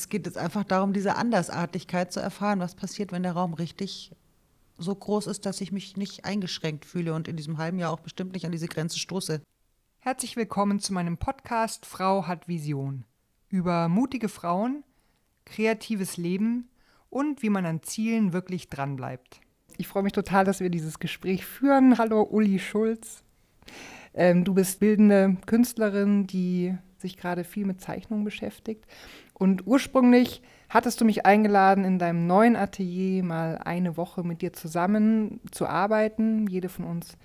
Es geht jetzt einfach darum, diese Andersartigkeit zu erfahren, was passiert, wenn der Raum richtig so groß ist, dass ich mich nicht eingeschränkt fühle und in diesem halben Jahr auch bestimmt nicht an diese Grenze stoße. Herzlich willkommen zu meinem Podcast Frau hat Vision. Über mutige Frauen, kreatives Leben und wie man an Zielen wirklich dranbleibt. Ich freue mich total, dass wir dieses Gespräch führen. Hallo Uli Schulz. Ähm, du bist bildende Künstlerin, die sich gerade viel mit Zeichnungen beschäftigt. Und ursprünglich hattest du mich eingeladen, in deinem neuen Atelier mal eine Woche mit dir zusammen zu arbeiten, jede von uns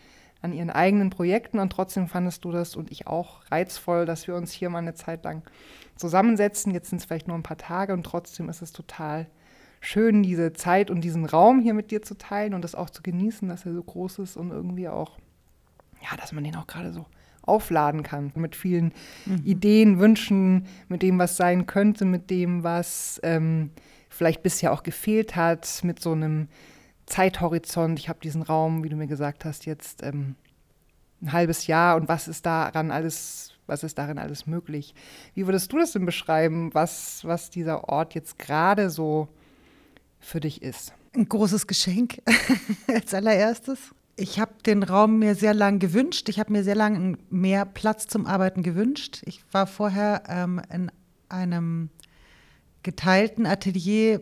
an ihren eigenen Projekten. Und trotzdem fandest du das und ich auch reizvoll, dass wir uns hier mal eine Zeit lang zusammensetzen. Jetzt sind es vielleicht nur ein paar Tage und trotzdem ist es total schön, diese Zeit und diesen Raum hier mit dir zu teilen und das auch zu genießen, dass er so groß ist und irgendwie auch, ja, dass man den auch gerade so aufladen kann mit vielen mhm. Ideen, Wünschen, mit dem, was sein könnte, mit dem, was ähm, vielleicht bisher auch gefehlt hat, mit so einem Zeithorizont. Ich habe diesen Raum, wie du mir gesagt hast, jetzt ähm, ein halbes Jahr und was ist daran alles, was ist darin alles möglich? Wie würdest du das denn beschreiben, was, was dieser Ort jetzt gerade so für dich ist? Ein großes Geschenk als allererstes. Ich habe den Raum mir sehr lang gewünscht. Ich habe mir sehr lange mehr Platz zum Arbeiten gewünscht. Ich war vorher ähm, in einem geteilten Atelier,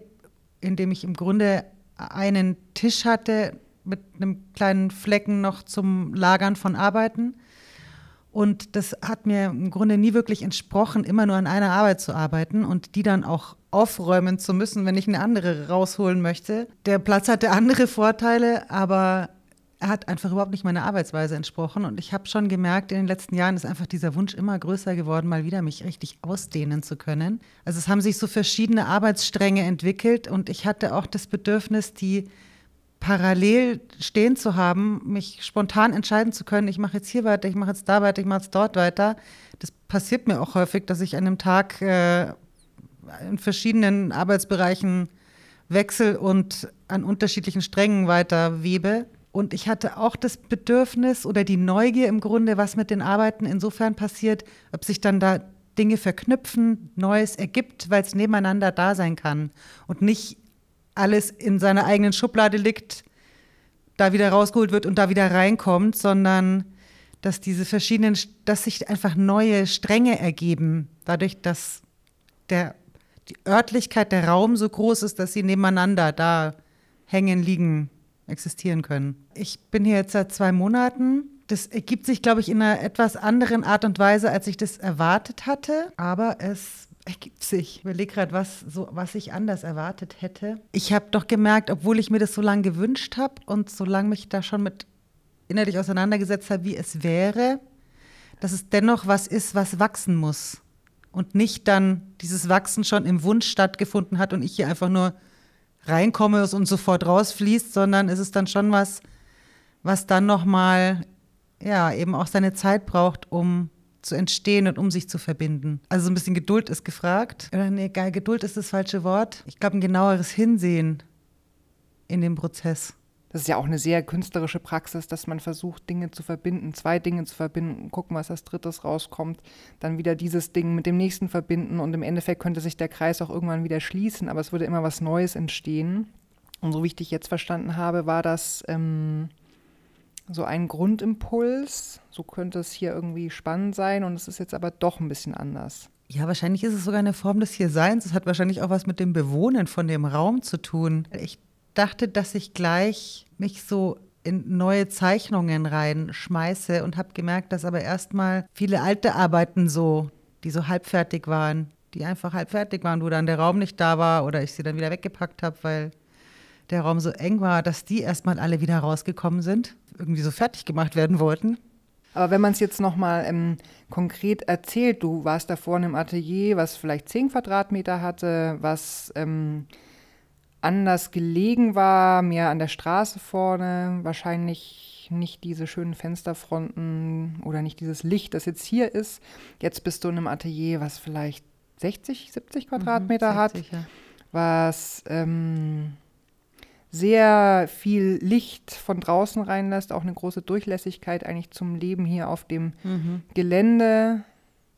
in dem ich im Grunde einen Tisch hatte mit einem kleinen Flecken noch zum Lagern von Arbeiten. Und das hat mir im Grunde nie wirklich entsprochen, immer nur an einer Arbeit zu arbeiten und die dann auch aufräumen zu müssen, wenn ich eine andere rausholen möchte. Der Platz hatte andere Vorteile, aber er hat einfach überhaupt nicht meiner Arbeitsweise entsprochen. Und ich habe schon gemerkt, in den letzten Jahren ist einfach dieser Wunsch immer größer geworden, mal wieder mich richtig ausdehnen zu können. Also es haben sich so verschiedene Arbeitsstränge entwickelt und ich hatte auch das Bedürfnis, die parallel stehen zu haben, mich spontan entscheiden zu können, ich mache jetzt hier weiter, ich mache jetzt da weiter, ich mache jetzt dort weiter. Das passiert mir auch häufig, dass ich an einem Tag äh, in verschiedenen Arbeitsbereichen wechsel und an unterschiedlichen Strängen weiter webe. Und ich hatte auch das Bedürfnis oder die Neugier im Grunde, was mit den Arbeiten insofern passiert, ob sich dann da Dinge verknüpfen, Neues ergibt, weil es nebeneinander da sein kann und nicht alles in seiner eigenen Schublade liegt, da wieder rausgeholt wird und da wieder reinkommt, sondern dass diese verschiedenen, dass sich einfach neue Stränge ergeben, dadurch, dass der, die Örtlichkeit, der Raum so groß ist, dass sie nebeneinander da hängen, liegen existieren können. Ich bin hier jetzt seit zwei Monaten. Das ergibt sich, glaube ich, in einer etwas anderen Art und Weise, als ich das erwartet hatte. Aber es ergibt sich. Ich überlege gerade, was, so, was ich anders erwartet hätte. Ich habe doch gemerkt, obwohl ich mir das so lange gewünscht habe und so lange mich da schon mit innerlich auseinandergesetzt habe, wie es wäre, dass es dennoch was ist, was wachsen muss. Und nicht dann dieses Wachsen schon im Wunsch stattgefunden hat und ich hier einfach nur reinkomme und sofort rausfließt, sondern es ist dann schon was, was dann nochmal, ja, eben auch seine Zeit braucht, um zu entstehen und um sich zu verbinden. Also so ein bisschen Geduld ist gefragt. Oder nee, Geduld ist das falsche Wort. Ich glaube, ein genaueres Hinsehen in dem Prozess. Das ist ja auch eine sehr künstlerische Praxis, dass man versucht, Dinge zu verbinden, zwei Dinge zu verbinden, gucken, was als drittes rauskommt, dann wieder dieses Ding mit dem nächsten verbinden und im Endeffekt könnte sich der Kreis auch irgendwann wieder schließen, aber es würde immer was Neues entstehen. Und so wie ich dich jetzt verstanden habe, war das ähm, so ein Grundimpuls. So könnte es hier irgendwie spannend sein und es ist jetzt aber doch ein bisschen anders. Ja, wahrscheinlich ist es sogar eine Form des Hierseins. Es hat wahrscheinlich auch was mit dem Bewohnen von dem Raum zu tun. Ich dachte, dass ich gleich mich so in neue Zeichnungen reinschmeiße und habe gemerkt, dass aber erstmal viele alte Arbeiten so, die so halbfertig waren, die einfach halbfertig waren, wo dann der Raum nicht da war oder ich sie dann wieder weggepackt habe, weil der Raum so eng war, dass die erstmal alle wieder rausgekommen sind, irgendwie so fertig gemacht werden wollten. Aber wenn man es jetzt nochmal ähm, konkret erzählt, du warst da vorne im Atelier, was vielleicht 10 Quadratmeter hatte, was ähm, anders gelegen war, mehr an der Straße vorne, wahrscheinlich nicht diese schönen Fensterfronten oder nicht dieses Licht, das jetzt hier ist. Jetzt bist du in einem Atelier, was vielleicht 60, 70 Quadratmeter mhm, 60, hat, ja. was ähm, sehr viel Licht von draußen reinlässt, auch eine große Durchlässigkeit eigentlich zum Leben hier auf dem mhm. Gelände.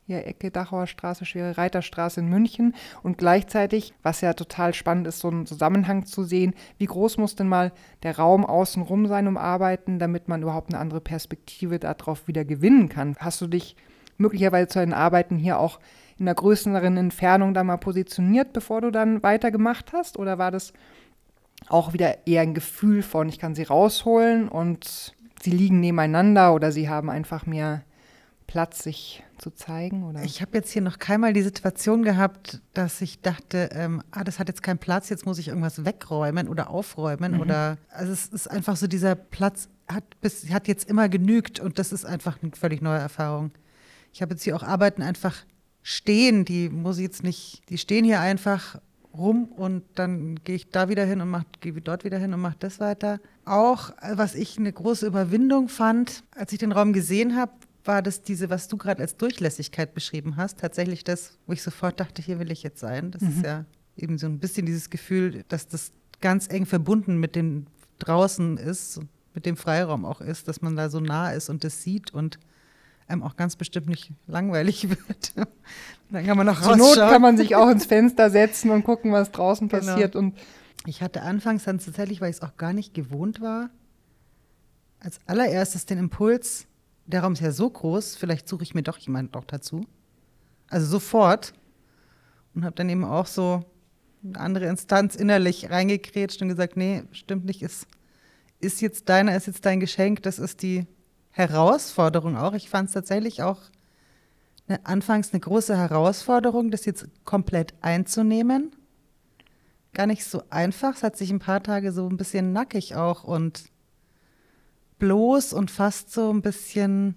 Hier Ecke Dachauer Straße, Schwere Reiterstraße in München. Und gleichzeitig, was ja total spannend ist, so einen Zusammenhang zu sehen, wie groß muss denn mal der Raum außenrum sein um Arbeiten, damit man überhaupt eine andere Perspektive darauf wieder gewinnen kann. Hast du dich möglicherweise zu deinen Arbeiten hier auch in einer größeren Entfernung da mal positioniert, bevor du dann weitergemacht hast? Oder war das auch wieder eher ein Gefühl von, ich kann sie rausholen und sie liegen nebeneinander oder sie haben einfach mehr Platz, sich zu zeigen? Oder? Ich habe jetzt hier noch keinmal die Situation gehabt, dass ich dachte, ähm, ah, das hat jetzt keinen Platz, jetzt muss ich irgendwas wegräumen oder aufräumen. Mhm. Oder also es ist einfach so, dieser Platz hat, bis, hat jetzt immer genügt und das ist einfach eine völlig neue Erfahrung. Ich habe jetzt hier auch Arbeiten einfach stehen, die muss ich jetzt nicht, die stehen hier einfach rum und dann gehe ich da wieder hin und gehe dort wieder hin und mache das weiter. Auch was ich eine große Überwindung fand, als ich den Raum gesehen habe, war das diese, was du gerade als Durchlässigkeit beschrieben hast, tatsächlich das, wo ich sofort dachte, hier will ich jetzt sein. Das mhm. ist ja eben so ein bisschen dieses Gefühl, dass das ganz eng verbunden mit dem draußen ist, mit dem Freiraum auch ist, dass man da so nah ist und das sieht und einem auch ganz bestimmt nicht langweilig wird. Dann kann man noch Zur Not kann man sich auch ins Fenster setzen und gucken, was draußen genau. passiert. Und ich hatte anfangs dann tatsächlich, weil ich es auch gar nicht gewohnt war, als allererstes den Impuls, der Raum ist ja so groß, vielleicht suche ich mir doch jemanden doch dazu. Also sofort. Und habe dann eben auch so eine andere Instanz innerlich reingekrätscht und gesagt, nee, stimmt nicht, ist, ist jetzt deiner, ist jetzt dein Geschenk, das ist die Herausforderung auch. Ich fand es tatsächlich auch eine, anfangs eine große Herausforderung, das jetzt komplett einzunehmen. Gar nicht so einfach. Es hat sich ein paar Tage so ein bisschen nackig auch und bloß und fast so ein bisschen,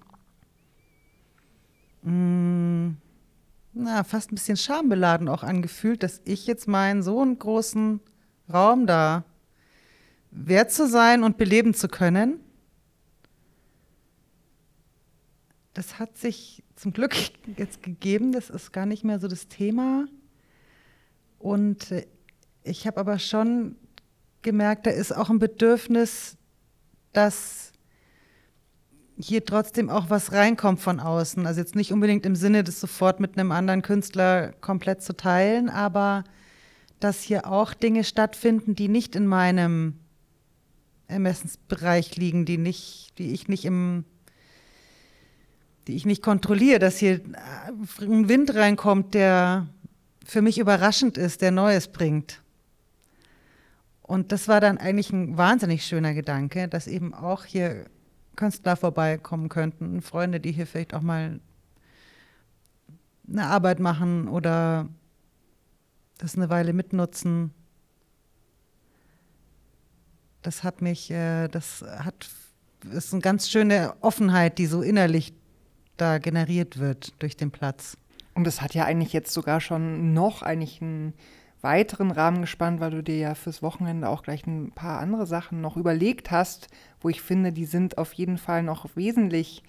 mh, mm, na, fast ein bisschen schambeladen auch angefühlt, dass ich jetzt meinen so einen großen Raum da wert zu sein und beleben zu können. Das hat sich zum Glück jetzt gegeben, das ist gar nicht mehr so das Thema. Und äh, ich habe aber schon gemerkt, da ist auch ein Bedürfnis, dass hier trotzdem auch was reinkommt von außen. Also jetzt nicht unbedingt im Sinne, das sofort mit einem anderen Künstler komplett zu teilen, aber dass hier auch Dinge stattfinden, die nicht in meinem Ermessensbereich liegen, die nicht, die ich nicht im, die ich nicht kontrolliere, dass hier ein Wind reinkommt, der für mich überraschend ist, der Neues bringt. Und das war dann eigentlich ein wahnsinnig schöner Gedanke, dass eben auch hier Künstler vorbeikommen könnten, Freunde, die hier vielleicht auch mal eine Arbeit machen oder das eine Weile mitnutzen. Das hat mich, äh, das hat, ist eine ganz schöne Offenheit, die so innerlich da generiert wird durch den Platz. Und das hat ja eigentlich jetzt sogar schon noch eigentlich ein weiteren Rahmen gespannt, weil du dir ja fürs Wochenende auch gleich ein paar andere Sachen noch überlegt hast, wo ich finde, die sind auf jeden Fall noch wesentlich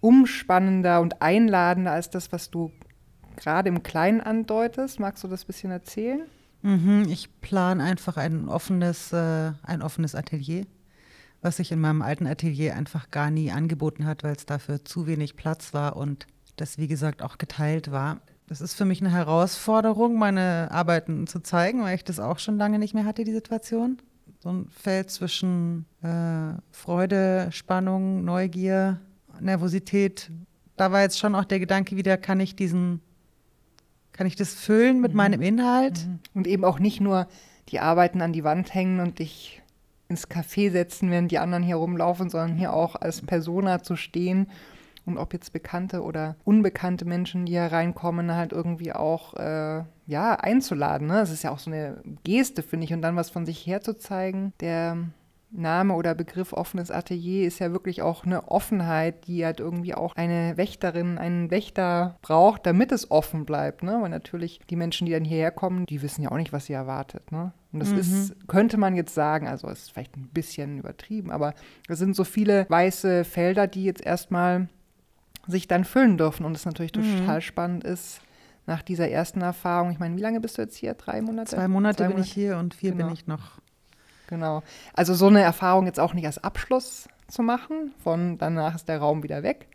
umspannender und einladender als das, was du gerade im Kleinen andeutest. Magst du das ein bisschen erzählen? Mhm, ich plane einfach ein offenes, äh, ein offenes Atelier, was sich in meinem alten Atelier einfach gar nie angeboten hat, weil es dafür zu wenig Platz war und das, wie gesagt, auch geteilt war. Das ist für mich eine Herausforderung, meine Arbeiten zu zeigen, weil ich das auch schon lange nicht mehr hatte, die Situation. So ein Feld zwischen äh, Freude, Spannung, Neugier, Nervosität. Da war jetzt schon auch der Gedanke wieder, kann ich diesen, kann ich das füllen mit mhm. meinem Inhalt? Mhm. Und eben auch nicht nur die Arbeiten an die Wand hängen und dich ins Café setzen, während die anderen hier rumlaufen, sondern hier auch als Persona zu stehen und ob jetzt bekannte oder unbekannte Menschen, die hier reinkommen, halt irgendwie auch äh, ja, einzuladen. Ne? Das ist ja auch so eine Geste, finde ich, und dann was von sich herzuzeigen. Der Name oder Begriff offenes Atelier ist ja wirklich auch eine Offenheit, die halt irgendwie auch eine Wächterin, einen Wächter braucht, damit es offen bleibt. Ne? Weil natürlich die Menschen, die dann hierher kommen, die wissen ja auch nicht, was sie erwartet. Ne? Und das mhm. ist, könnte man jetzt sagen, also ist vielleicht ein bisschen übertrieben, aber es sind so viele weiße Felder, die jetzt erstmal sich dann füllen dürfen. Und es natürlich mhm. total spannend ist, nach dieser ersten Erfahrung, ich meine, wie lange bist du jetzt hier? Drei Monate? Zwei Monate, Zwei bin ich hier und vier genau. bin ich noch. Genau. Also so eine Erfahrung jetzt auch nicht als Abschluss zu machen, von danach ist der Raum wieder weg,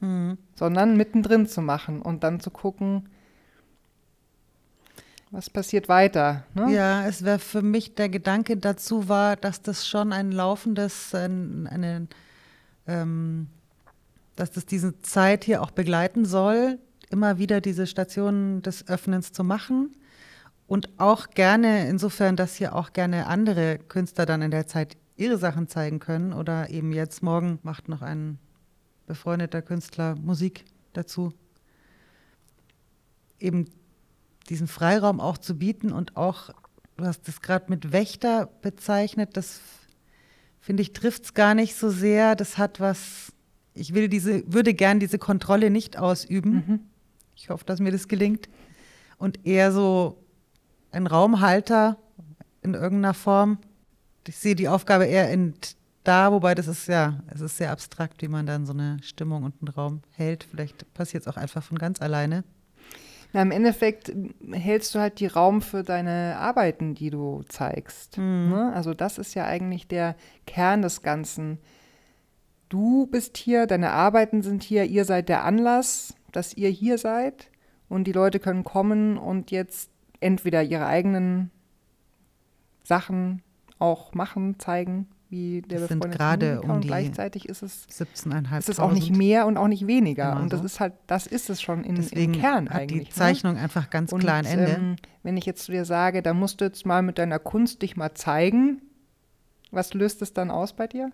mhm. sondern mittendrin zu machen und dann zu gucken, was passiert weiter. Ne? Ja, es wäre für mich der Gedanke dazu war, dass das schon ein laufendes, ein, eine, ähm, dass das diese Zeit hier auch begleiten soll, immer wieder diese Stationen des Öffnens zu machen und auch gerne, insofern, dass hier auch gerne andere Künstler dann in der Zeit ihre Sachen zeigen können oder eben jetzt morgen macht noch ein befreundeter Künstler Musik dazu. Eben diesen Freiraum auch zu bieten und auch, du hast das gerade mit Wächter bezeichnet, das finde ich trifft es gar nicht so sehr. Das hat was, ich will diese, würde gern diese Kontrolle nicht ausüben. Mhm. Ich hoffe, dass mir das gelingt. Und eher so ein Raumhalter in irgendeiner Form. Ich sehe die Aufgabe eher in da, wobei das ist ja, es ist sehr abstrakt, wie man dann so eine Stimmung und einen Raum hält. Vielleicht passiert es auch einfach von ganz alleine. Na, Im Endeffekt hältst du halt die Raum für deine Arbeiten, die du zeigst. Mhm. Ne? Also das ist ja eigentlich der Kern des Ganzen. Du bist hier, deine Arbeiten sind hier, ihr seid der Anlass, dass ihr hier seid und die Leute können kommen und jetzt entweder ihre eigenen Sachen auch machen, zeigen, wie der das sind gerade um und gleichzeitig ist es 17,5 ist es auch nicht mehr und auch nicht weniger Immer und das so. ist halt das ist es schon in, im Kern hat eigentlich. Die ne? Zeichnung ne? einfach ganz und, klar ein Ende. Ähm, wenn ich jetzt zu dir sage, da musst du jetzt mal mit deiner Kunst dich mal zeigen, was löst es dann aus bei dir?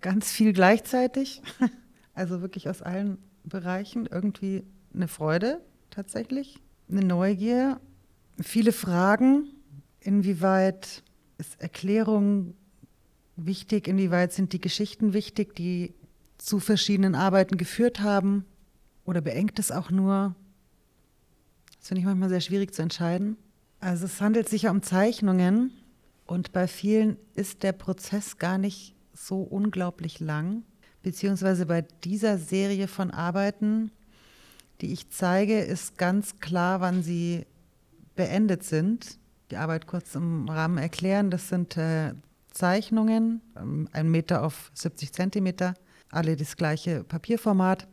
Ganz viel gleichzeitig, also wirklich aus allen Bereichen irgendwie eine Freude tatsächlich, eine Neugier viele Fragen, inwieweit ist Erklärung wichtig, inwieweit sind die Geschichten wichtig, die zu verschiedenen Arbeiten geführt haben oder beengt es auch nur? Das finde ich manchmal sehr schwierig zu entscheiden. Also es handelt sich ja um Zeichnungen und bei vielen ist der Prozess gar nicht so unglaublich lang, beziehungsweise bei dieser Serie von Arbeiten, die ich zeige, ist ganz klar, wann sie beendet sind. Die Arbeit kurz im Rahmen erklären. Das sind äh, Zeichnungen, ähm, ein Meter auf 70 Zentimeter, alle das gleiche Papierformat.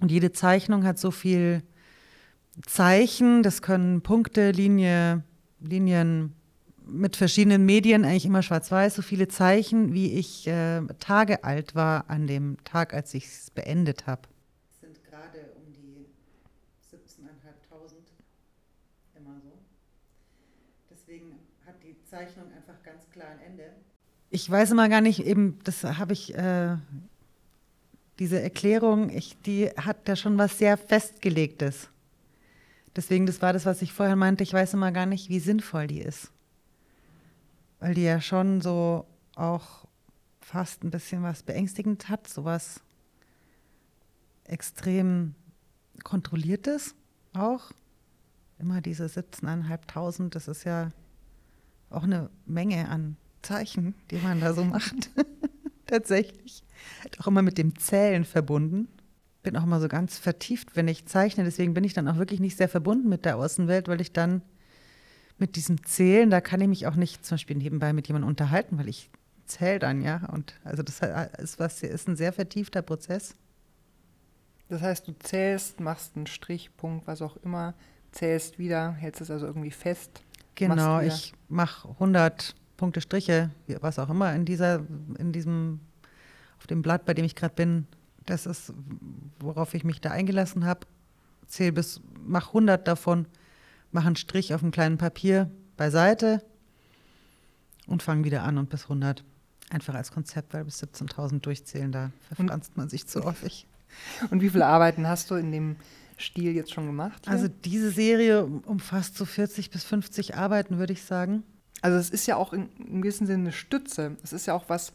Und jede Zeichnung hat so viel Zeichen, das können Punkte, Linie, Linien mit verschiedenen Medien, eigentlich immer schwarz-weiß, so viele Zeichen, wie ich äh, Tage alt war an dem Tag, als ich es beendet habe. Zeichnung einfach ganz klar ein Ende. Ich weiß immer gar nicht, eben, das habe ich, äh, diese Erklärung, ich, die hat ja schon was sehr Festgelegtes. Deswegen, das war das, was ich vorher meinte, ich weiß immer gar nicht, wie sinnvoll die ist. Weil die ja schon so auch fast ein bisschen was beängstigend hat, sowas extrem kontrolliertes auch. Immer diese 17.500, das ist ja auch eine Menge an Zeichen, die man da so macht. Tatsächlich. Auch immer mit dem Zählen verbunden. Bin auch immer so ganz vertieft, wenn ich zeichne. Deswegen bin ich dann auch wirklich nicht sehr verbunden mit der Außenwelt, weil ich dann mit diesem Zählen, da kann ich mich auch nicht zum Beispiel nebenbei mit jemandem unterhalten, weil ich zähle dann, ja. Und also das ist was, ist ein sehr vertiefter Prozess. Das heißt, du zählst, machst einen Strichpunkt, was auch immer, zählst wieder, hältst es also irgendwie fest. Genau, ich mache 100 Punkte Striche, was auch immer in dieser, in diesem, auf dem Blatt, bei dem ich gerade bin. Das ist, worauf ich mich da eingelassen habe. Zähl bis, mach 100 davon, mach einen Strich auf einem kleinen Papier beiseite und fange wieder an und bis 100. Einfach als Konzept, weil bis 17.000 durchzählen, da verfranst man sich zu häufig. Und wie viele Arbeiten hast du in dem Stil jetzt schon gemacht? Hier? Also diese Serie umfasst so 40 bis 50 Arbeiten, würde ich sagen. Also es ist ja auch in, im gewissen Sinne eine Stütze. Es ist ja auch was,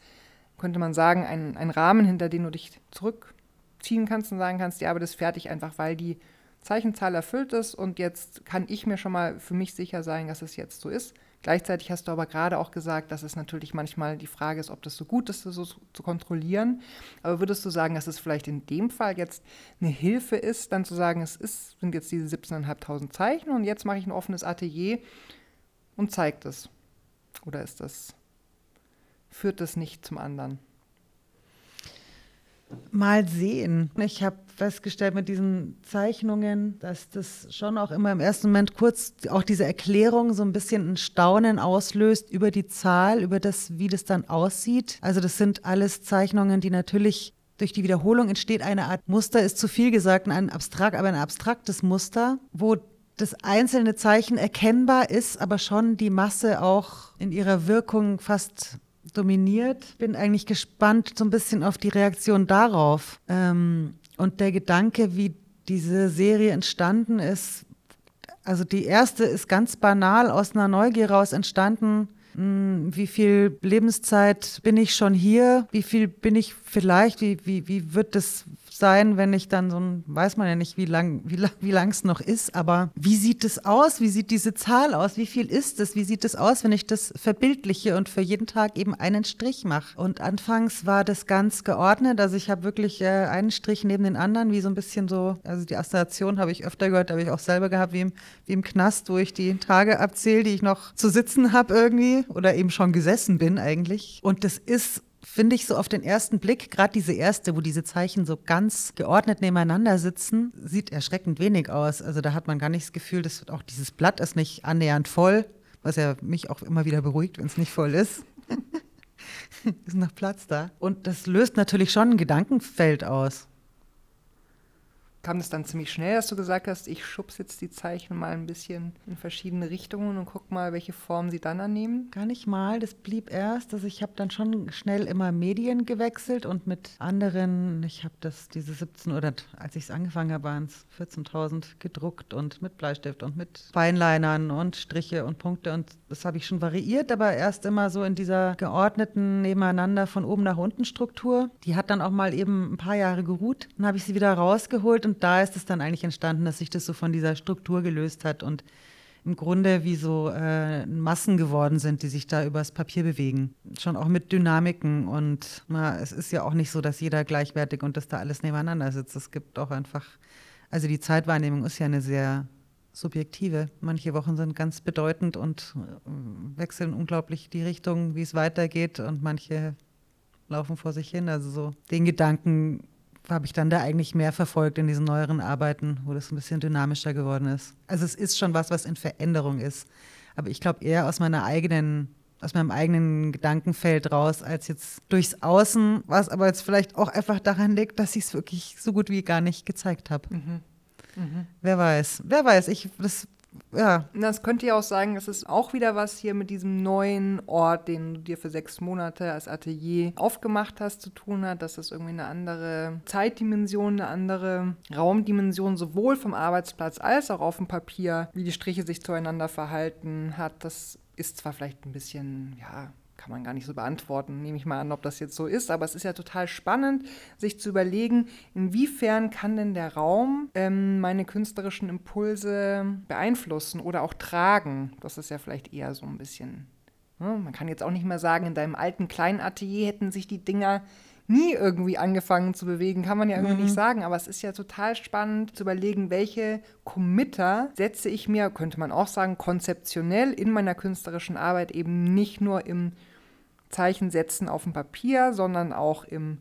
könnte man sagen, ein, ein Rahmen, hinter den du dich zurückziehen kannst und sagen kannst, die Arbeit ist fertig, einfach weil die Zeichenzahl erfüllt ist und jetzt kann ich mir schon mal für mich sicher sein, dass es jetzt so ist. Gleichzeitig hast du aber gerade auch gesagt, dass es natürlich manchmal die Frage ist, ob das so gut ist, das so zu kontrollieren. Aber würdest du sagen, dass es vielleicht in dem Fall jetzt eine Hilfe ist, dann zu sagen, es ist, sind jetzt diese 17.500 Zeichen und jetzt mache ich ein offenes Atelier und zeige das? Oder ist das, führt das nicht zum anderen? Mal sehen. Ich habe festgestellt mit diesen Zeichnungen, dass das schon auch immer im ersten Moment kurz auch diese Erklärung so ein bisschen ein Staunen auslöst über die Zahl, über das, wie das dann aussieht. Also das sind alles Zeichnungen, die natürlich durch die Wiederholung entsteht eine Art Muster, ist zu viel gesagt, ein abstrakt, aber ein abstraktes Muster, wo das einzelne Zeichen erkennbar ist, aber schon die Masse auch in ihrer Wirkung fast dominiert. Bin eigentlich gespannt so ein bisschen auf die Reaktion darauf. Ähm, und der Gedanke, wie diese Serie entstanden ist, also die erste ist ganz banal aus einer Neugier raus entstanden. Hm, wie viel Lebenszeit bin ich schon hier? Wie viel bin ich vielleicht? Wie, wie, wie wird das sein, wenn ich dann so ein, weiß man ja nicht, wie lang wie, wie lang es noch ist, aber wie sieht es aus? Wie sieht diese Zahl aus? Wie viel ist es? Wie sieht es aus, wenn ich das verbildliche und für jeden Tag eben einen Strich mache? Und anfangs war das ganz geordnet, also ich habe wirklich äh, einen Strich neben den anderen, wie so ein bisschen so, also die Assoziation habe ich öfter gehört, habe ich auch selber gehabt, wie im, wie im Knast, wo ich die Tage abzähle, die ich noch zu sitzen habe irgendwie oder eben schon gesessen bin eigentlich. Und das ist finde ich so auf den ersten Blick, gerade diese erste, wo diese Zeichen so ganz geordnet nebeneinander sitzen, sieht erschreckend wenig aus. Also da hat man gar nicht das Gefühl, dass auch dieses Blatt ist nicht annähernd voll, was ja mich auch immer wieder beruhigt, wenn es nicht voll ist. ist noch Platz da. Und das löst natürlich schon ein Gedankenfeld aus kam das dann ziemlich schnell, dass du gesagt hast, ich schubs jetzt die Zeichen mal ein bisschen in verschiedene Richtungen und guck mal, welche Form sie dann annehmen? Gar nicht mal, das blieb erst. Also ich habe dann schon schnell immer Medien gewechselt und mit anderen, ich habe das diese 17 oder als ich es angefangen habe, waren es 14.000 gedruckt und mit Bleistift und mit Feinlinern und Striche und Punkte und das habe ich schon variiert, aber erst immer so in dieser geordneten nebeneinander von oben nach unten Struktur. Die hat dann auch mal eben ein paar Jahre geruht. Dann habe ich sie wieder rausgeholt und da ist es dann eigentlich entstanden, dass sich das so von dieser Struktur gelöst hat und im Grunde wie so äh, Massen geworden sind, die sich da übers Papier bewegen. Schon auch mit Dynamiken. Und na, es ist ja auch nicht so, dass jeder gleichwertig und dass da alles nebeneinander sitzt. Es gibt auch einfach, also die Zeitwahrnehmung ist ja eine sehr subjektive. Manche Wochen sind ganz bedeutend und äh, wechseln unglaublich die Richtung, wie es weitergeht. Und manche laufen vor sich hin. Also so den Gedanken habe ich dann da eigentlich mehr verfolgt in diesen neueren Arbeiten, wo das ein bisschen dynamischer geworden ist. Also es ist schon was, was in Veränderung ist. Aber ich glaube eher aus meiner eigenen, aus meinem eigenen Gedankenfeld raus, als jetzt durchs Außen, was aber jetzt vielleicht auch einfach daran liegt, dass ich es wirklich so gut wie gar nicht gezeigt habe. Mhm. Mhm. Wer weiß, wer weiß, ich, das ja. Das könnte ja auch sagen, es ist auch wieder was hier mit diesem neuen Ort, den du dir für sechs Monate als Atelier aufgemacht hast, zu tun hat, dass es irgendwie eine andere Zeitdimension, eine andere Raumdimension sowohl vom Arbeitsplatz als auch auf dem Papier, wie die Striche sich zueinander verhalten hat. Das ist zwar vielleicht ein bisschen, ja, kann man gar nicht so beantworten, nehme ich mal an, ob das jetzt so ist. Aber es ist ja total spannend, sich zu überlegen, inwiefern kann denn der Raum ähm, meine künstlerischen Impulse beeinflussen oder auch tragen. Das ist ja vielleicht eher so ein bisschen. Ne? Man kann jetzt auch nicht mehr sagen, in deinem alten kleinen Atelier hätten sich die Dinger nie irgendwie angefangen zu bewegen, kann man ja irgendwie mhm. nicht sagen. Aber es ist ja total spannend zu überlegen, welche Committer setze ich mir, könnte man auch sagen, konzeptionell in meiner künstlerischen Arbeit eben nicht nur im Zeichen setzen auf dem Papier, sondern auch im,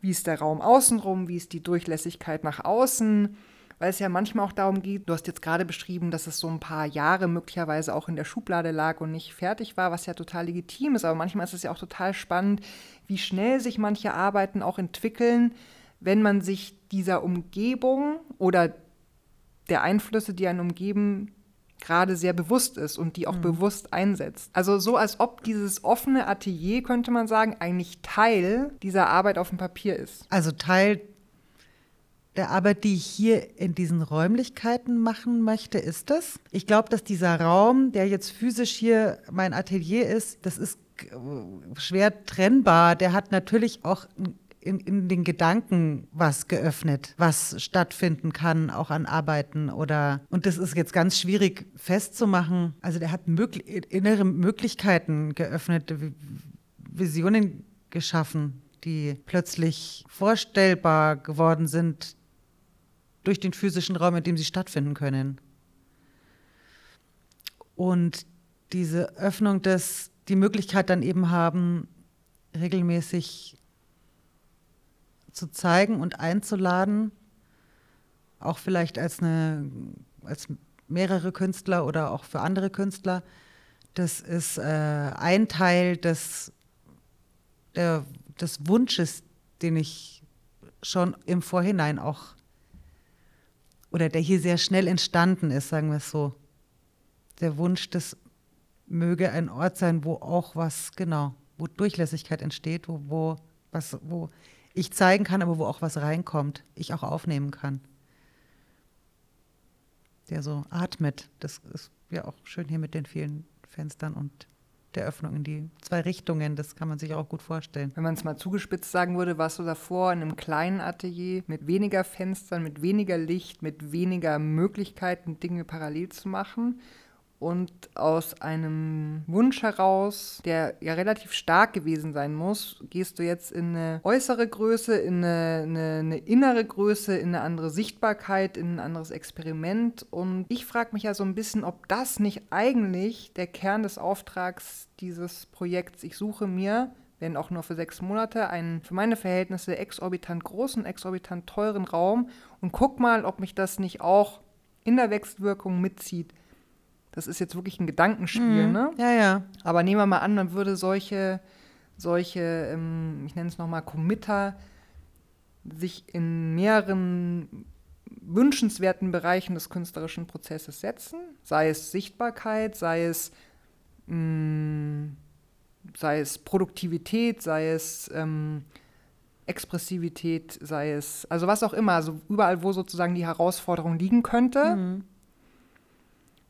wie ist der Raum außenrum, wie ist die Durchlässigkeit nach außen, weil es ja manchmal auch darum geht, du hast jetzt gerade beschrieben, dass es so ein paar Jahre möglicherweise auch in der Schublade lag und nicht fertig war, was ja total legitim ist, aber manchmal ist es ja auch total spannend, wie schnell sich manche Arbeiten auch entwickeln, wenn man sich dieser Umgebung oder der Einflüsse, die einen umgeben, gerade sehr bewusst ist und die auch mhm. bewusst einsetzt. Also so, als ob dieses offene Atelier, könnte man sagen, eigentlich Teil dieser Arbeit auf dem Papier ist. Also Teil der Arbeit, die ich hier in diesen Räumlichkeiten machen möchte, ist das. Ich glaube, dass dieser Raum, der jetzt physisch hier mein Atelier ist, das ist schwer trennbar. Der hat natürlich auch in, in, den Gedanken was geöffnet, was stattfinden kann, auch an Arbeiten oder und das ist jetzt ganz schwierig festzumachen. Also der hat möglich, innere Möglichkeiten geöffnet, Visionen geschaffen, die plötzlich vorstellbar geworden sind durch den physischen Raum, in dem sie stattfinden können. Und diese Öffnung des, die Möglichkeit dann eben haben, regelmäßig zu zeigen und einzuladen, auch vielleicht als eine, als mehrere Künstler oder auch für andere Künstler. Das ist äh, ein Teil des, der, des Wunsches, den ich schon im Vorhinein auch oder der hier sehr schnell entstanden ist, sagen wir es so. Der Wunsch, das möge ein Ort sein, wo auch was, genau, wo Durchlässigkeit entsteht, wo, wo, was, wo ich zeigen kann, aber wo auch was reinkommt, ich auch aufnehmen kann. Der so atmet. Das ist ja auch schön hier mit den vielen Fenstern und der Öffnung in die zwei Richtungen. Das kann man sich auch gut vorstellen. Wenn man es mal zugespitzt sagen würde, warst du davor in einem kleinen Atelier mit weniger Fenstern, mit weniger Licht, mit weniger Möglichkeiten, Dinge parallel zu machen und aus einem Wunsch heraus, der ja relativ stark gewesen sein muss, gehst du jetzt in eine äußere Größe, in eine, eine, eine innere Größe, in eine andere Sichtbarkeit, in ein anderes Experiment. Und ich frage mich ja so ein bisschen, ob das nicht eigentlich der Kern des Auftrags dieses Projekts, ich suche mir wenn auch nur für sechs Monate, einen für meine Verhältnisse exorbitant großen, exorbitant teuren Raum und guck mal, ob mich das nicht auch in der Wechselwirkung mitzieht. Das ist jetzt wirklich ein Gedankenspiel, mhm. ne? Ja, ja. Aber nehmen wir mal an, man würde solche, solche, ähm, ich nenne es nochmal Committer, sich in mehreren wünschenswerten Bereichen des künstlerischen Prozesses setzen, sei es Sichtbarkeit, sei es, mh, mm, sei es Produktivität, sei es ähm, Expressivität, sei es, also was auch immer, also überall, wo sozusagen die Herausforderung liegen könnte. Mhm.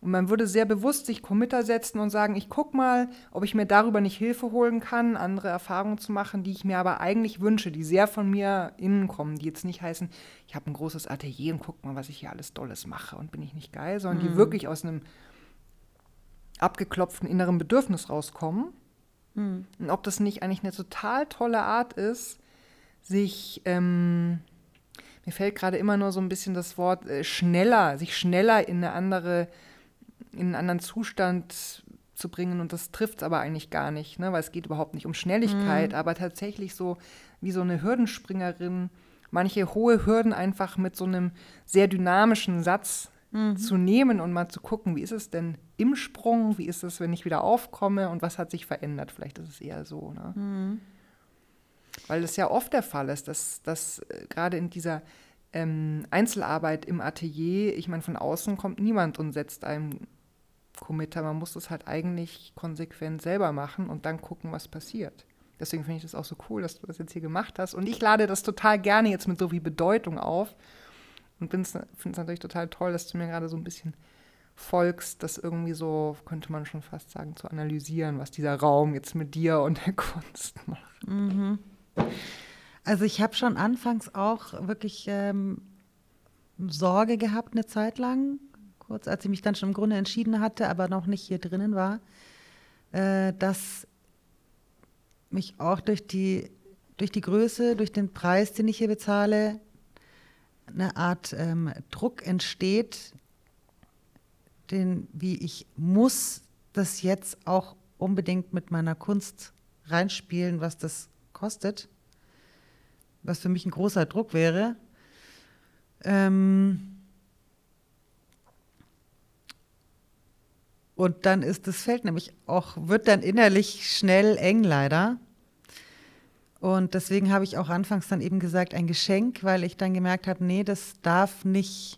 Und man würde sehr bewusst sich Committer setzen und sagen, ich gucke mal, ob ich mir darüber nicht Hilfe holen kann, andere Erfahrungen zu machen, die ich mir aber eigentlich wünsche, die sehr von mir innen kommen, die jetzt nicht heißen, ich habe ein großes Atelier und guck mal, was ich hier alles Dolles mache und bin ich nicht geil, sondern mhm. die wirklich aus einem abgeklopften inneren Bedürfnis rauskommen. Mhm. Und ob das nicht eigentlich eine total tolle Art ist, sich, ähm, mir fällt gerade immer nur so ein bisschen das Wort äh, schneller, sich schneller in eine andere in einen anderen Zustand zu bringen und das trifft es aber eigentlich gar nicht, ne? weil es geht überhaupt nicht um Schnelligkeit, mhm. aber tatsächlich so wie so eine Hürdenspringerin, manche hohe Hürden einfach mit so einem sehr dynamischen Satz mhm. zu nehmen und mal zu gucken, wie ist es denn im Sprung, wie ist es, wenn ich wieder aufkomme und was hat sich verändert. Vielleicht ist es eher so. Ne? Mhm. Weil das ja oft der Fall ist, dass, dass äh, gerade in dieser ähm, Einzelarbeit im Atelier, ich meine, von außen kommt niemand und setzt einem Committer. Man muss das halt eigentlich konsequent selber machen und dann gucken, was passiert. Deswegen finde ich das auch so cool, dass du das jetzt hier gemacht hast. Und ich lade das total gerne jetzt mit so viel Bedeutung auf. Und finde es natürlich total toll, dass du mir gerade so ein bisschen folgst, das irgendwie so, könnte man schon fast sagen, zu analysieren, was dieser Raum jetzt mit dir und der Kunst macht. Mhm. Also ich habe schon anfangs auch wirklich ähm, Sorge gehabt eine Zeit lang, kurz als ich mich dann schon im Grunde entschieden hatte, aber noch nicht hier drinnen war, äh, dass mich auch durch die, durch die Größe, durch den Preis, den ich hier bezahle, eine Art ähm, Druck entsteht, den, wie ich muss das jetzt auch unbedingt mit meiner Kunst reinspielen, was das kostet, was für mich ein großer Druck wäre. Ähm, Und dann ist das Feld nämlich auch, wird dann innerlich schnell eng leider. Und deswegen habe ich auch anfangs dann eben gesagt, ein Geschenk, weil ich dann gemerkt habe, nee, das darf nicht,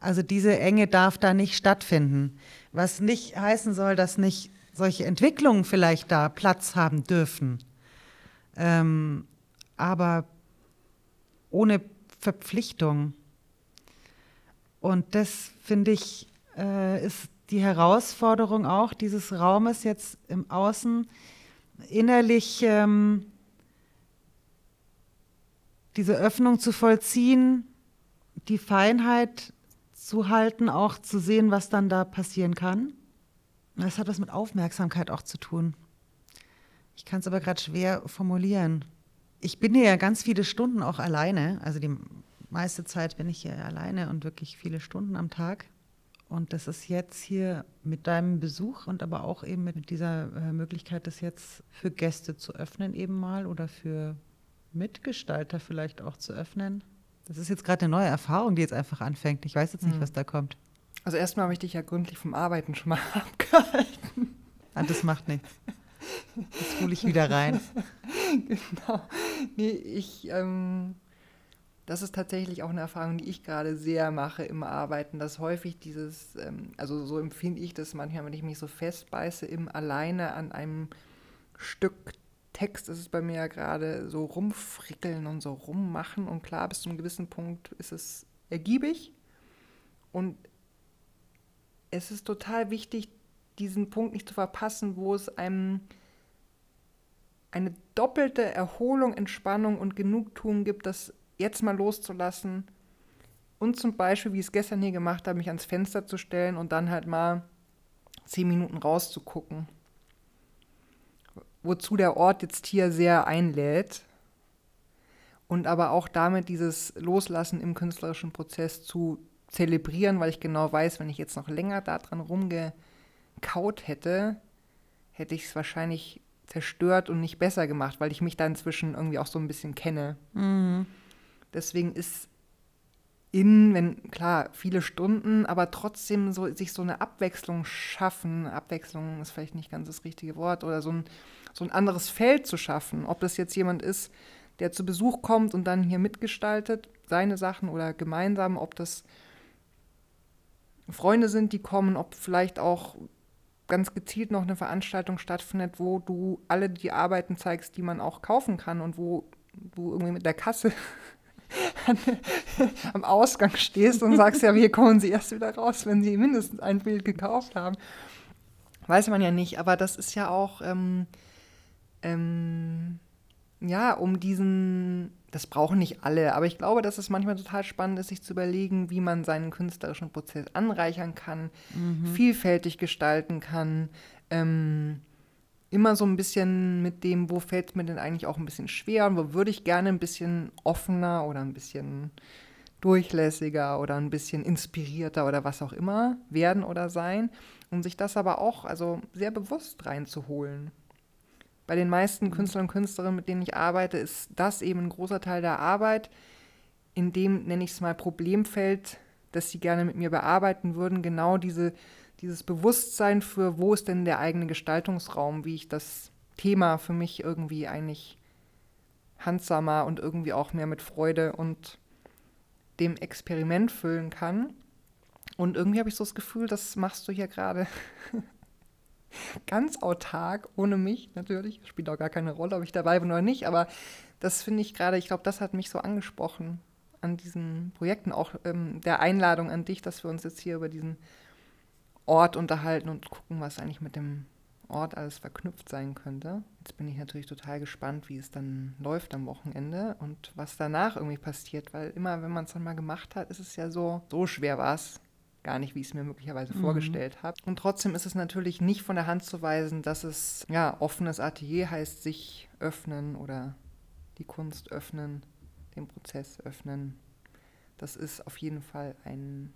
also diese Enge darf da nicht stattfinden. Was nicht heißen soll, dass nicht solche Entwicklungen vielleicht da Platz haben dürfen. Ähm, aber ohne Verpflichtung. Und das finde ich, äh, ist die Herausforderung auch dieses Raumes jetzt im Außen innerlich ähm, diese Öffnung zu vollziehen, die Feinheit zu halten, auch zu sehen, was dann da passieren kann. Das hat was mit Aufmerksamkeit auch zu tun. Ich kann es aber gerade schwer formulieren. Ich bin hier ja ganz viele Stunden auch alleine. Also die meiste Zeit bin ich hier alleine und wirklich viele Stunden am Tag. Und das ist jetzt hier mit deinem Besuch und aber auch eben mit dieser äh, Möglichkeit, das jetzt für Gäste zu öffnen, eben mal oder für Mitgestalter vielleicht auch zu öffnen. Das ist jetzt gerade eine neue Erfahrung, die jetzt einfach anfängt. Ich weiß jetzt nicht, hm. was da kommt. Also erstmal habe ich dich ja gründlich vom Arbeiten schon mal abgehalten. Ah, das macht nichts. Jetzt hole ich wieder rein. genau. Nee, ich, ähm, das ist tatsächlich auch eine Erfahrung, die ich gerade sehr mache im Arbeiten, dass häufig dieses, ähm, also so empfinde ich das manchmal, wenn ich mich so festbeiße im alleine an einem Stück Text ist es bei mir ja gerade so rumfrickeln und so rummachen und klar, bis zu einem gewissen Punkt ist es ergiebig. Und es ist total wichtig, diesen Punkt nicht zu verpassen, wo es einem eine doppelte Erholung, Entspannung und Genugtuung gibt, das jetzt mal loszulassen und zum Beispiel, wie ich es gestern hier gemacht habe, mich ans Fenster zu stellen und dann halt mal zehn Minuten rauszugucken. Wozu der Ort jetzt hier sehr einlädt und aber auch damit dieses Loslassen im künstlerischen Prozess zu zelebrieren, weil ich genau weiß, wenn ich jetzt noch länger daran rumgekaut hätte, hätte ich es wahrscheinlich zerstört und nicht besser gemacht, weil ich mich da inzwischen irgendwie auch so ein bisschen kenne. Mhm. Deswegen ist in, wenn, klar, viele Stunden, aber trotzdem so, sich so eine Abwechslung schaffen, Abwechslung ist vielleicht nicht ganz das richtige Wort, oder so ein, so ein anderes Feld zu schaffen. Ob das jetzt jemand ist, der zu Besuch kommt und dann hier mitgestaltet, seine Sachen oder gemeinsam, ob das Freunde sind, die kommen, ob vielleicht auch ganz gezielt noch eine Veranstaltung stattfindet, wo du alle die Arbeiten zeigst, die man auch kaufen kann und wo du irgendwie mit der Kasse am Ausgang stehst und sagst, ja, hier kommen sie erst wieder raus, wenn sie mindestens ein Bild gekauft haben. Weiß man ja nicht, aber das ist ja auch, ähm, ähm, ja, um diesen, das brauchen nicht alle, aber ich glaube, dass es manchmal total spannend ist, sich zu überlegen, wie man seinen künstlerischen Prozess anreichern kann, mhm. vielfältig gestalten kann. Ähm, immer so ein bisschen mit dem, wo fällt es mir denn eigentlich auch ein bisschen schwer und wo würde ich gerne ein bisschen offener oder ein bisschen durchlässiger oder ein bisschen inspirierter oder was auch immer werden oder sein, um sich das aber auch also sehr bewusst reinzuholen. Bei den meisten mhm. Künstlern und Künstlerinnen, mit denen ich arbeite, ist das eben ein großer Teil der Arbeit, in dem, nenne ich es mal, Problemfeld, das sie gerne mit mir bearbeiten würden, genau diese dieses Bewusstsein für, wo ist denn der eigene Gestaltungsraum, wie ich das Thema für mich irgendwie eigentlich handsamer und irgendwie auch mehr mit Freude und dem Experiment füllen kann. Und irgendwie habe ich so das Gefühl, das machst du hier gerade ganz autark, ohne mich natürlich. Spielt auch gar keine Rolle, ob ich dabei bin oder nicht. Aber das finde ich gerade, ich glaube, das hat mich so angesprochen an diesen Projekten, auch ähm, der Einladung an dich, dass wir uns jetzt hier über diesen Ort unterhalten und gucken, was eigentlich mit dem Ort alles verknüpft sein könnte. Jetzt bin ich natürlich total gespannt, wie es dann läuft am Wochenende und was danach irgendwie passiert, weil immer, wenn man es dann mal gemacht hat, ist es ja so, so schwer war es gar nicht, wie ich es mir möglicherweise mhm. vorgestellt habe. Und trotzdem ist es natürlich nicht von der Hand zu weisen, dass es ja offenes Atelier heißt, sich öffnen oder die Kunst öffnen, den Prozess öffnen. Das ist auf jeden Fall ein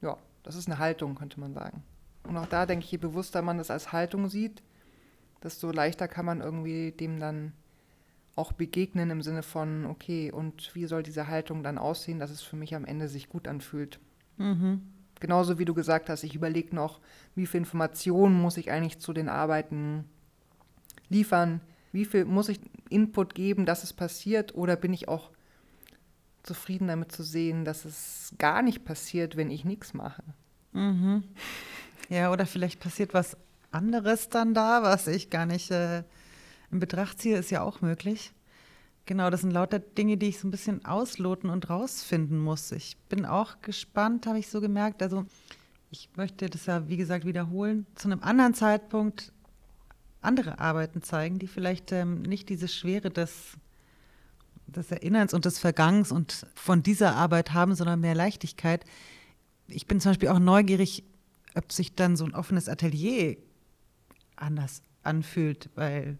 ja, das ist eine Haltung, könnte man sagen. Und auch da denke ich, je bewusster man das als Haltung sieht, desto leichter kann man irgendwie dem dann auch begegnen im Sinne von, okay, und wie soll diese Haltung dann aussehen, dass es für mich am Ende sich gut anfühlt. Mhm. Genauso wie du gesagt hast, ich überlege noch, wie viel Informationen muss ich eigentlich zu den Arbeiten liefern, wie viel muss ich Input geben, dass es passiert, oder bin ich auch zufrieden damit zu sehen, dass es gar nicht passiert, wenn ich nichts mache. Mhm. Ja, oder vielleicht passiert was anderes dann da, was ich gar nicht äh, in Betracht ziehe, ist ja auch möglich. Genau, das sind lauter Dinge, die ich so ein bisschen ausloten und rausfinden muss. Ich bin auch gespannt, habe ich so gemerkt. Also ich möchte das ja, wie gesagt, wiederholen. Zu einem anderen Zeitpunkt andere Arbeiten zeigen, die vielleicht ähm, nicht diese Schwere des des Erinnerns und des Vergangens und von dieser Arbeit haben, sondern mehr Leichtigkeit. Ich bin zum Beispiel auch neugierig, ob sich dann so ein offenes Atelier anders anfühlt, weil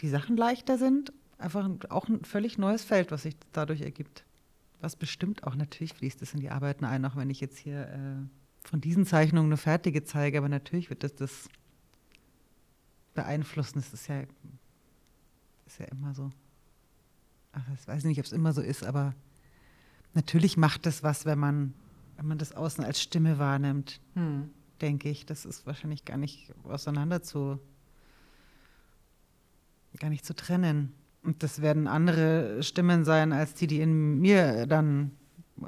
die Sachen leichter sind. Einfach auch ein völlig neues Feld, was sich dadurch ergibt. Was bestimmt auch natürlich fließt es in die Arbeiten ein, auch wenn ich jetzt hier äh, von diesen Zeichnungen eine fertige zeige, aber natürlich wird das das beeinflussen. Das ist ja, ist ja immer so. Ach, ich weiß nicht, ob es immer so ist, aber natürlich macht das was, wenn man, wenn man das außen als Stimme wahrnimmt, hm. denke ich. Das ist wahrscheinlich gar nicht auseinander zu, gar nicht zu trennen. Und das werden andere Stimmen sein, als die, die in mir dann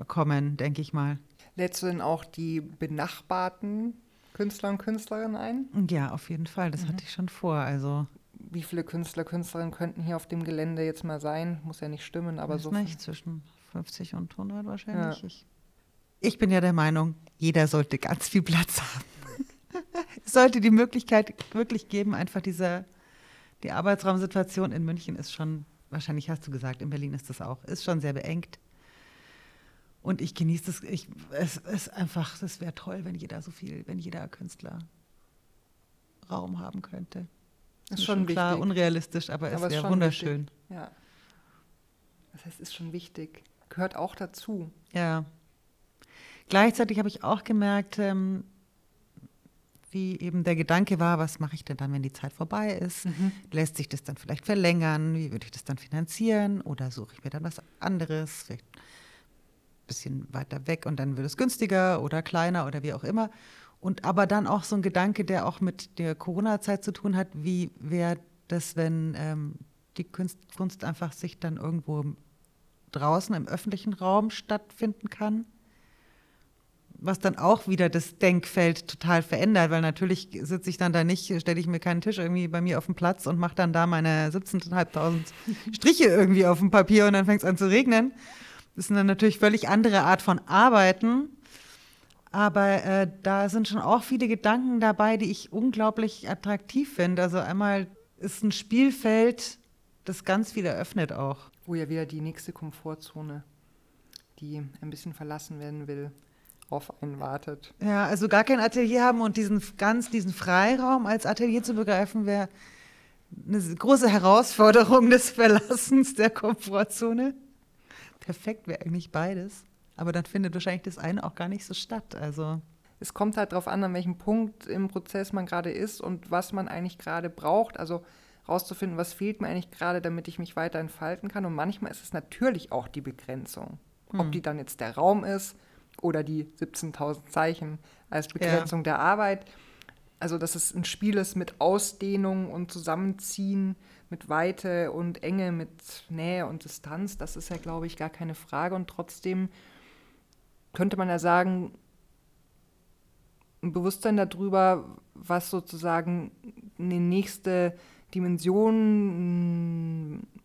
kommen, denke ich mal. Lädst du denn auch die benachbarten Künstler und Künstlerinnen ein? Ja, auf jeden Fall. Das mhm. hatte ich schon vor. Also wie viele Künstler, Künstlerinnen könnten hier auf dem Gelände jetzt mal sein? Muss ja nicht stimmen, aber Weiß so. Nicht, zwischen 50 und 100 wahrscheinlich. Ja. Ich, ich bin ja der Meinung, jeder sollte ganz viel Platz haben. es sollte die Möglichkeit wirklich geben, einfach diese, die Arbeitsraumsituation in München ist schon, wahrscheinlich hast du gesagt, in Berlin ist das auch, ist schon sehr beengt. Und ich genieße das, ich, es ist einfach, das wäre toll, wenn jeder so viel, wenn jeder Künstler Raum haben könnte. Das ist schon klar wichtig. unrealistisch, aber, aber es wäre wunderschön. Wichtig. Ja. Das heißt, es ist schon wichtig. Gehört auch dazu. Ja. Gleichzeitig habe ich auch gemerkt, ähm, wie eben der Gedanke war, was mache ich denn dann, wenn die Zeit vorbei ist? Mhm. Lässt sich das dann vielleicht verlängern? Wie würde ich das dann finanzieren? Oder suche ich mir dann was anderes? Vielleicht ein bisschen weiter weg und dann wird es günstiger oder kleiner oder wie auch immer. Und aber dann auch so ein Gedanke, der auch mit der Corona-Zeit zu tun hat, wie wäre das, wenn ähm, die Kunst, Kunst einfach sich dann irgendwo draußen im öffentlichen Raum stattfinden kann? was dann auch wieder das Denkfeld total verändert, weil natürlich sitze ich dann da nicht, stelle ich mir keinen Tisch irgendwie bei mir auf den Platz und mache dann da meine 17.500 Striche irgendwie auf dem Papier und dann fängt es an zu regnen. Das ist dann natürlich völlig andere Art von Arbeiten. Aber äh, da sind schon auch viele Gedanken dabei, die ich unglaublich attraktiv finde. Also einmal ist ein Spielfeld, das ganz viel eröffnet auch. Wo ja wieder die nächste Komfortzone, die ein bisschen verlassen werden will, auf einen wartet. Ja, also gar kein Atelier haben und diesen ganz diesen Freiraum als Atelier zu begreifen, wäre eine große Herausforderung des Verlassens der Komfortzone. Perfekt wäre eigentlich beides. Aber dann findet wahrscheinlich das eine auch gar nicht so statt. Also es kommt halt darauf an, an welchem Punkt im Prozess man gerade ist und was man eigentlich gerade braucht. Also rauszufinden, was fehlt mir eigentlich gerade, damit ich mich weiter entfalten kann. Und manchmal ist es natürlich auch die Begrenzung. Hm. Ob die dann jetzt der Raum ist oder die 17.000 Zeichen als Begrenzung ja. der Arbeit. Also, dass es ein Spiel ist mit Ausdehnung und Zusammenziehen, mit Weite und Enge, mit Nähe und Distanz, das ist ja, glaube ich, gar keine Frage. Und trotzdem könnte man ja sagen, ein Bewusstsein darüber, was sozusagen eine nächste Dimension,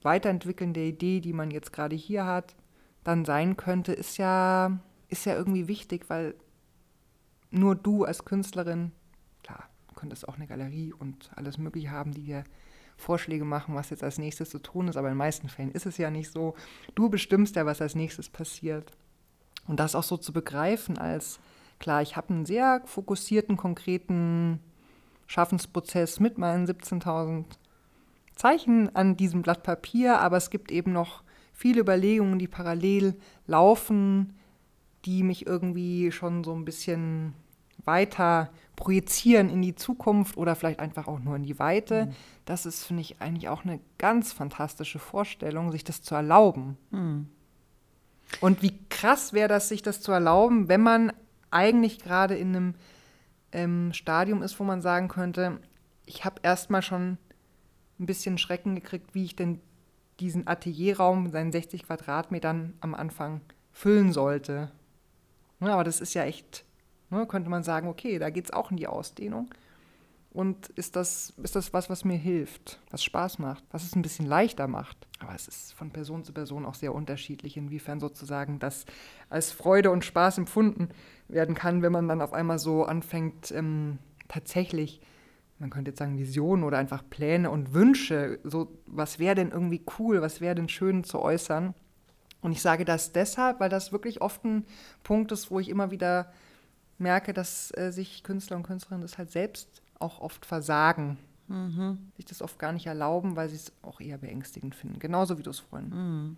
Weiterentwickeln der Idee, die man jetzt gerade hier hat, dann sein könnte, ist ja, ist ja irgendwie wichtig, weil nur du als Künstlerin, klar, könntest auch eine Galerie und alles Mögliche haben, die dir Vorschläge machen, was jetzt als nächstes zu tun ist, aber in den meisten Fällen ist es ja nicht so. Du bestimmst ja, was als nächstes passiert. Und das auch so zu begreifen als, klar, ich habe einen sehr fokussierten, konkreten Schaffensprozess mit meinen 17.000 Zeichen an diesem Blatt Papier, aber es gibt eben noch viele Überlegungen, die parallel laufen, die mich irgendwie schon so ein bisschen weiter projizieren in die Zukunft oder vielleicht einfach auch nur in die Weite. Mhm. Das ist, finde ich, eigentlich auch eine ganz fantastische Vorstellung, sich das zu erlauben. Mhm. Und wie krass wäre das, sich das zu erlauben, wenn man eigentlich gerade in einem ähm, Stadium ist, wo man sagen könnte, ich habe erstmal schon ein bisschen Schrecken gekriegt, wie ich denn diesen Atelierraum seinen 60 Quadratmetern am Anfang füllen sollte. Ne, aber das ist ja echt, ne, könnte man sagen, okay, da geht es auch in die Ausdehnung. Und ist das, ist das was, was mir hilft, was Spaß macht, was es ein bisschen leichter macht? Aber es ist von Person zu Person auch sehr unterschiedlich, inwiefern sozusagen das als Freude und Spaß empfunden werden kann, wenn man dann auf einmal so anfängt, ähm, tatsächlich, man könnte jetzt sagen, Visionen oder einfach Pläne und Wünsche, so was wäre denn irgendwie cool, was wäre denn schön zu äußern. Und ich sage das deshalb, weil das wirklich oft ein Punkt ist, wo ich immer wieder merke, dass äh, sich Künstler und Künstlerinnen das halt selbst auch oft versagen. Mhm. Sich das oft gar nicht erlauben, weil sie es auch eher beängstigend finden. Genauso wie du es vorhin. Mhm.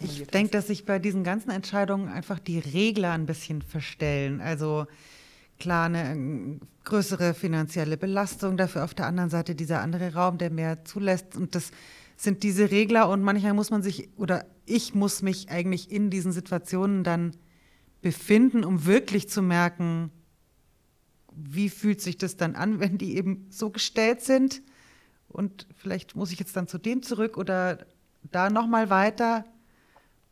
Ich denke, dass sich bei diesen ganzen Entscheidungen einfach die Regler ein bisschen verstellen. Also klar, eine größere finanzielle Belastung, dafür auf der anderen Seite dieser andere Raum, der mehr zulässt. Und das sind diese Regler und manchmal muss man sich oder ich muss mich eigentlich in diesen Situationen dann befinden, um wirklich zu merken, wie fühlt sich das dann an, wenn die eben so gestellt sind und vielleicht muss ich jetzt dann zu dem zurück oder da noch mal weiter.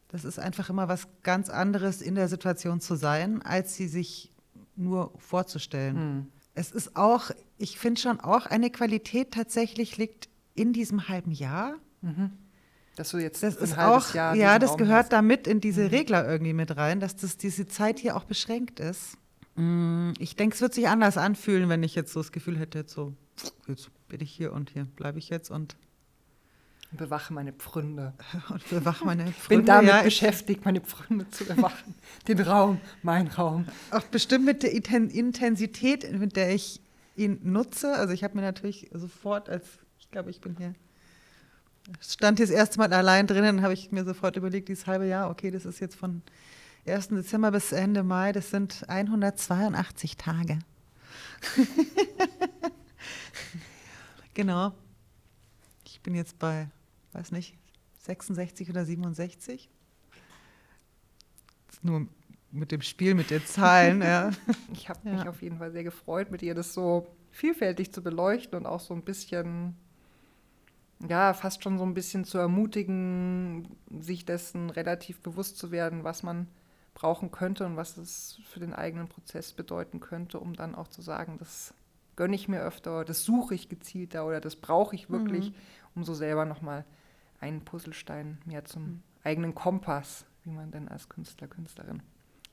Das ist einfach immer was ganz anderes in der Situation zu sein, als sie sich nur vorzustellen. Mhm. Es ist auch, ich finde schon auch eine Qualität tatsächlich liegt in diesem halben Jahr. Mhm. Dass du jetzt das ist auch, Jahr ja, das Raum gehört hast. damit in diese mhm. Regler irgendwie mit rein, dass das, diese Zeit hier auch beschränkt ist. Mm, ich denke, es wird sich anders anfühlen, wenn ich jetzt so das Gefühl hätte, jetzt so, jetzt bin ich hier und hier bleibe ich jetzt und bewache meine Pfründe. Und bewache meine Pfründe. Bin damit ja, beschäftigt, meine Pfründe zu bewachen. Den Raum, mein Raum. Auch bestimmt mit der Intensität, mit der ich ihn nutze. Also ich habe mir natürlich sofort, als ich glaube, ich bin hier, stand hier das erste Mal allein drinnen, habe ich mir sofort überlegt, dieses halbe Jahr, okay, das ist jetzt von 1. Dezember bis Ende Mai, das sind 182 Tage. genau. Ich bin jetzt bei weiß nicht, 66 oder 67. Nur mit dem Spiel, mit den Zahlen. ja. Ich habe mich auf jeden Fall sehr gefreut, mit ihr das so vielfältig zu beleuchten und auch so ein bisschen, ja, fast schon so ein bisschen zu ermutigen, sich dessen relativ bewusst zu werden, was man brauchen könnte und was es für den eigenen Prozess bedeuten könnte, um dann auch zu sagen, das gönne ich mir öfter, das suche ich gezielter oder das brauche ich wirklich, mhm. um so selber nochmal einen Puzzlestein mehr zum mhm. eigenen Kompass, wie man denn als Künstler, Künstlerin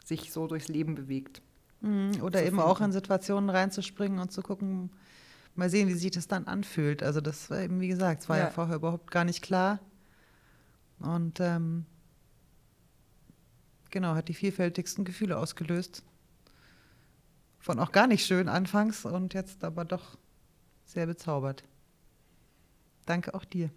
sich so durchs Leben bewegt. Mhm. Oder eben finden. auch in Situationen reinzuspringen und zu gucken, mal sehen, wie sich das dann anfühlt. Also das war eben, wie gesagt, es war ja. ja. vorher überhaupt gar nicht klar. Und ähm, genau, hat die vielfältigsten Gefühle ausgelöst. Von auch gar nicht schön anfangs und jetzt aber doch sehr bezaubert. Danke auch dir.